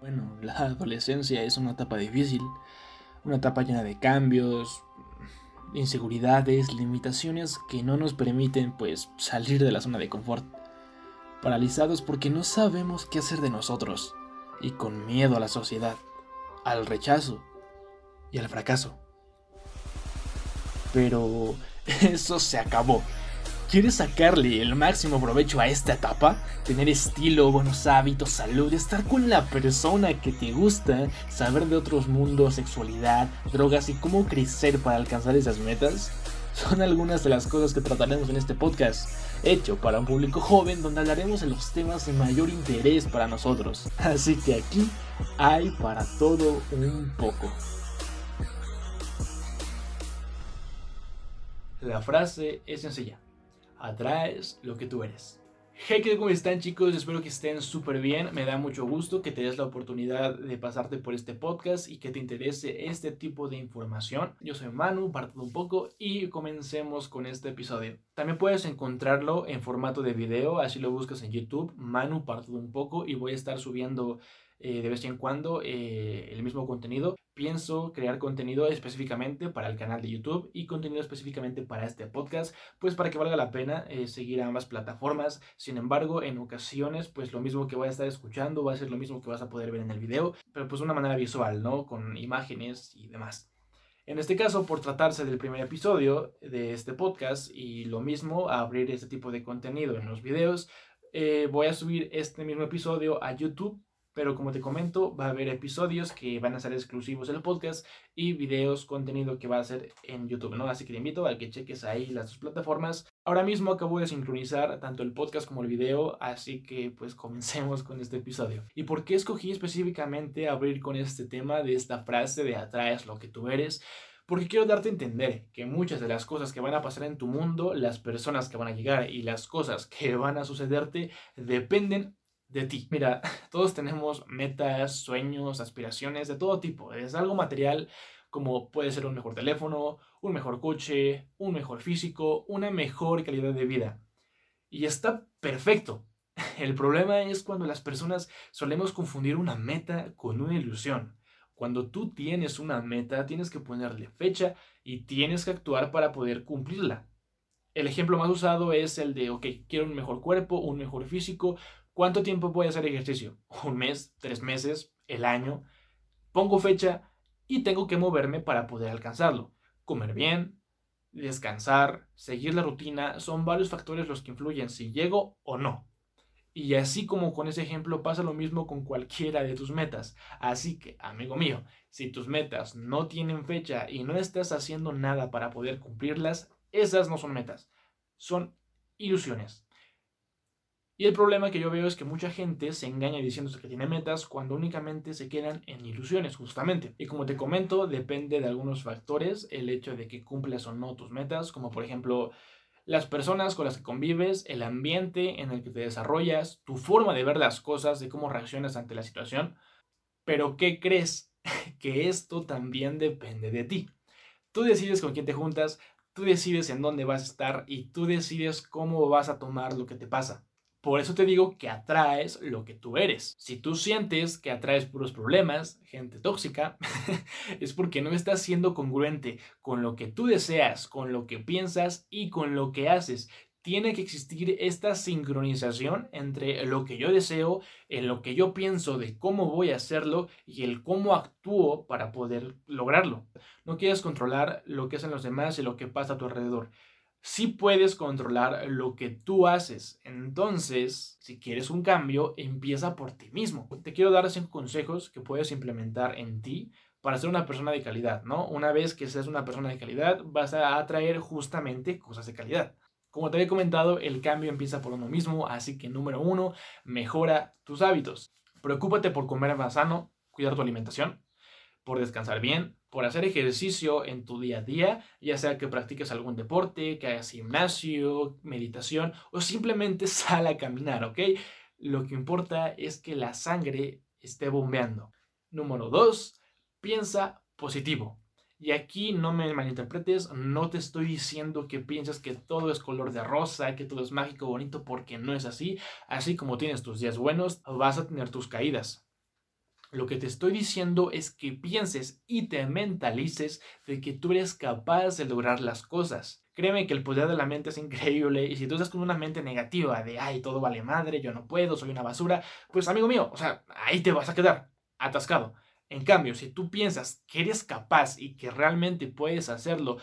Bueno, la adolescencia es una etapa difícil, una etapa llena de cambios, inseguridades, limitaciones que no nos permiten pues salir de la zona de confort. Paralizados porque no sabemos qué hacer de nosotros y con miedo a la sociedad, al rechazo y al fracaso. Pero eso se acabó. ¿Quieres sacarle el máximo provecho a esta etapa? Tener estilo, buenos hábitos, salud, estar con la persona que te gusta, saber de otros mundos, sexualidad, drogas y cómo crecer para alcanzar esas metas? Son algunas de las cosas que trataremos en este podcast, hecho para un público joven donde hablaremos de los temas de mayor interés para nosotros. Así que aquí hay para todo un poco. La frase es sencilla atraes lo que tú eres. Hey, ¿cómo están chicos? Espero que estén súper bien. Me da mucho gusto que te des la oportunidad de pasarte por este podcast y que te interese este tipo de información. Yo soy Manu, parto un poco y comencemos con este episodio. También puedes encontrarlo en formato de video, así lo buscas en YouTube, Manu, parto un poco y voy a estar subiendo eh, de vez en cuando eh, el mismo contenido. Pienso crear contenido específicamente para el canal de YouTube y contenido específicamente para este podcast, pues para que valga la pena eh, seguir ambas plataformas. Sin embargo, en ocasiones, pues lo mismo que voy a estar escuchando va a ser lo mismo que vas a poder ver en el video, pero pues de una manera visual, ¿no? Con imágenes y demás. En este caso, por tratarse del primer episodio de este podcast y lo mismo, abrir este tipo de contenido en los videos, voy a subir este mismo episodio a YouTube pero como te comento, va a haber episodios que van a ser exclusivos del podcast y videos, contenido que va a ser en YouTube, ¿no? Así que te invito a que cheques ahí las dos plataformas. Ahora mismo acabo de sincronizar tanto el podcast como el video, así que pues comencemos con este episodio. ¿Y por qué escogí específicamente abrir con este tema de esta frase de atraes lo que tú eres? Porque quiero darte a entender que muchas de las cosas que van a pasar en tu mundo, las personas que van a llegar y las cosas que van a sucederte dependen de ti. Mira, todos tenemos metas, sueños, aspiraciones de todo tipo. Es algo material como puede ser un mejor teléfono, un mejor coche, un mejor físico, una mejor calidad de vida. Y está perfecto. El problema es cuando las personas solemos confundir una meta con una ilusión. Cuando tú tienes una meta, tienes que ponerle fecha y tienes que actuar para poder cumplirla. El ejemplo más usado es el de, ok, quiero un mejor cuerpo, un mejor físico, ¿Cuánto tiempo voy a hacer ejercicio? ¿Un mes? ¿Tres meses? ¿El año? Pongo fecha y tengo que moverme para poder alcanzarlo. Comer bien, descansar, seguir la rutina, son varios factores los que influyen si llego o no. Y así como con ese ejemplo pasa lo mismo con cualquiera de tus metas. Así que, amigo mío, si tus metas no tienen fecha y no estás haciendo nada para poder cumplirlas, esas no son metas, son ilusiones. Y el problema que yo veo es que mucha gente se engaña diciéndose que tiene metas cuando únicamente se quedan en ilusiones, justamente. Y como te comento, depende de algunos factores el hecho de que cumples o no tus metas, como por ejemplo las personas con las que convives, el ambiente en el que te desarrollas, tu forma de ver las cosas, de cómo reaccionas ante la situación. Pero ¿qué crees? que esto también depende de ti. Tú decides con quién te juntas, tú decides en dónde vas a estar y tú decides cómo vas a tomar lo que te pasa. Por eso te digo que atraes lo que tú eres. Si tú sientes que atraes puros problemas, gente tóxica, es porque no estás siendo congruente con lo que tú deseas, con lo que piensas y con lo que haces. Tiene que existir esta sincronización entre lo que yo deseo, en lo que yo pienso de cómo voy a hacerlo y el cómo actúo para poder lograrlo. No quieres controlar lo que hacen los demás y lo que pasa a tu alrededor sí puedes controlar lo que tú haces. Entonces, si quieres un cambio, empieza por ti mismo. Te quiero dar cinco consejos que puedes implementar en ti para ser una persona de calidad, ¿no? Una vez que seas una persona de calidad, vas a atraer justamente cosas de calidad. Como te había comentado, el cambio empieza por uno mismo, así que número uno, mejora tus hábitos. Preocúpate por comer más sano, cuidar tu alimentación, por descansar bien, por hacer ejercicio en tu día a día, ya sea que practiques algún deporte, que hagas gimnasio, meditación o simplemente sal a caminar, ¿ok? Lo que importa es que la sangre esté bombeando. Número dos, piensa positivo. Y aquí no me malinterpretes, no te estoy diciendo que pienses que todo es color de rosa, que todo es mágico, bonito, porque no es así. Así como tienes tus días buenos, vas a tener tus caídas. Lo que te estoy diciendo es que pienses y te mentalices de que tú eres capaz de lograr las cosas. Créeme que el poder de la mente es increíble y si tú estás con una mente negativa de, ay, todo vale madre, yo no puedo, soy una basura, pues amigo mío, o sea, ahí te vas a quedar atascado. En cambio, si tú piensas que eres capaz y que realmente puedes hacerlo,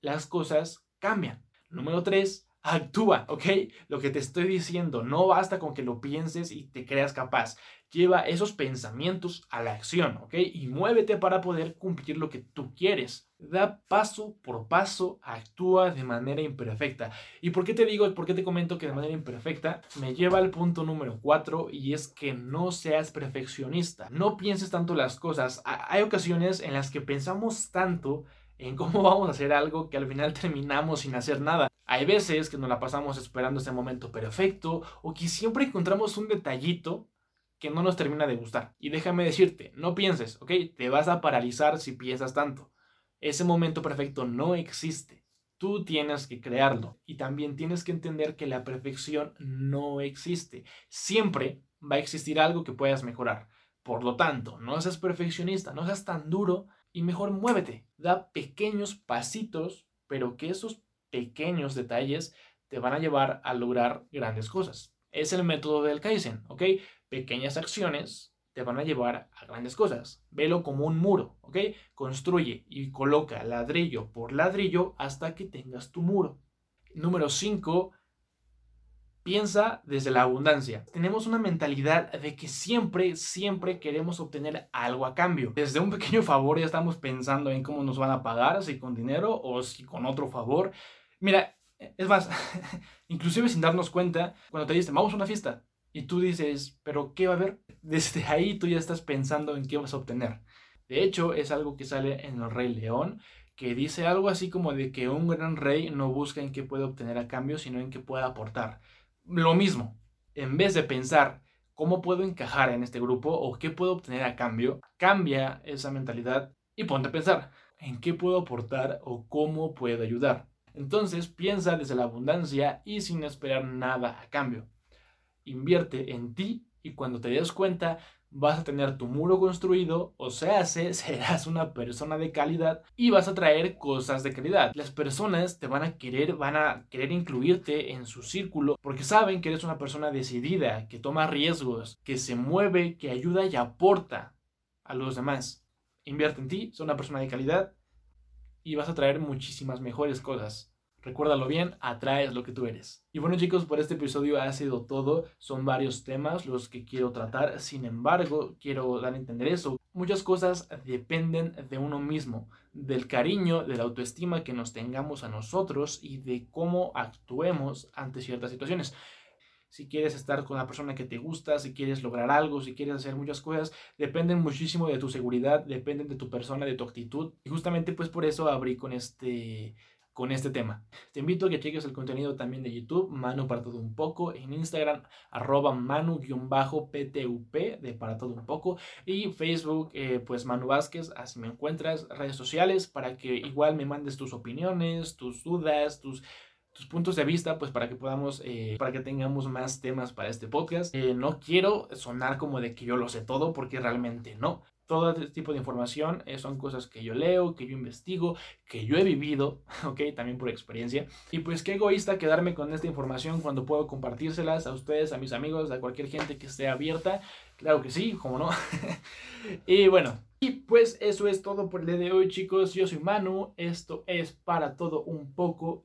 las cosas cambian. Número tres, actúa, ¿ok? Lo que te estoy diciendo, no basta con que lo pienses y te creas capaz. Lleva esos pensamientos a la acción, ¿ok? Y muévete para poder cumplir lo que tú quieres. Da paso por paso, actúa de manera imperfecta. ¿Y por qué te digo, por qué te comento que de manera imperfecta? Me lleva al punto número cuatro y es que no seas perfeccionista. No pienses tanto las cosas. Hay ocasiones en las que pensamos tanto en cómo vamos a hacer algo que al final terminamos sin hacer nada. Hay veces que nos la pasamos esperando ese momento perfecto o que siempre encontramos un detallito que no nos termina de gustar. Y déjame decirte, no pienses, ¿ok? Te vas a paralizar si piensas tanto. Ese momento perfecto no existe. Tú tienes que crearlo. Y también tienes que entender que la perfección no existe. Siempre va a existir algo que puedas mejorar. Por lo tanto, no seas perfeccionista, no seas tan duro y mejor muévete. Da pequeños pasitos, pero que esos pequeños detalles te van a llevar a lograr grandes cosas. Es el método del Kaizen, ¿ok? Pequeñas acciones te van a llevar a grandes cosas. Velo como un muro, ¿ok? Construye y coloca ladrillo por ladrillo hasta que tengas tu muro. Número 5, piensa desde la abundancia. Tenemos una mentalidad de que siempre, siempre queremos obtener algo a cambio. Desde un pequeño favor ya estamos pensando en cómo nos van a pagar, si con dinero o si con otro favor. Mira, es más, inclusive sin darnos cuenta, cuando te dicen, vamos a una fiesta, y tú dices, pero ¿qué va a haber? Desde ahí tú ya estás pensando en qué vas a obtener. De hecho, es algo que sale en El Rey León, que dice algo así como de que un gran rey no busca en qué puede obtener a cambio, sino en qué puede aportar lo mismo. En vez de pensar cómo puedo encajar en este grupo o qué puedo obtener a cambio, cambia esa mentalidad y ponte a pensar en qué puedo aportar o cómo puedo ayudar. Entonces piensa desde la abundancia y sin esperar nada a cambio. Invierte en ti y cuando te des cuenta vas a tener tu muro construido, o sea, serás una persona de calidad y vas a traer cosas de calidad. Las personas te van a querer, van a querer incluirte en su círculo porque saben que eres una persona decidida, que toma riesgos, que se mueve, que ayuda y aporta a los demás. Invierte en ti, soy una persona de calidad y vas a traer muchísimas mejores cosas. Recuérdalo bien, atraes lo que tú eres. Y bueno chicos, por este episodio ha sido todo. Son varios temas los que quiero tratar. Sin embargo, quiero dar a entender eso. Muchas cosas dependen de uno mismo, del cariño, de la autoestima que nos tengamos a nosotros y de cómo actuemos ante ciertas situaciones si quieres estar con la persona que te gusta, si quieres lograr algo, si quieres hacer muchas cosas, dependen muchísimo de tu seguridad, dependen de tu persona, de tu actitud. Y justamente pues por eso abrí con este con este tema. Te invito a que cheques el contenido también de YouTube, Manu para todo un poco, en Instagram, arroba manu-ptup de para todo un poco, y Facebook, eh, pues Manu Vázquez, así me encuentras, redes sociales, para que igual me mandes tus opiniones, tus dudas, tus tus puntos de vista, pues para que podamos, eh, para que tengamos más temas para este podcast. Eh, no quiero sonar como de que yo lo sé todo, porque realmente no todo este tipo de información eh, son cosas que yo leo, que yo investigo, que yo he vivido, ok, también por experiencia. Y pues qué egoísta quedarme con esta información cuando puedo compartírselas a ustedes, a mis amigos, a cualquier gente que esté abierta. Claro que sí, como no. y bueno, y pues eso es todo por el día de hoy, chicos. Yo soy Manu, esto es para todo un poco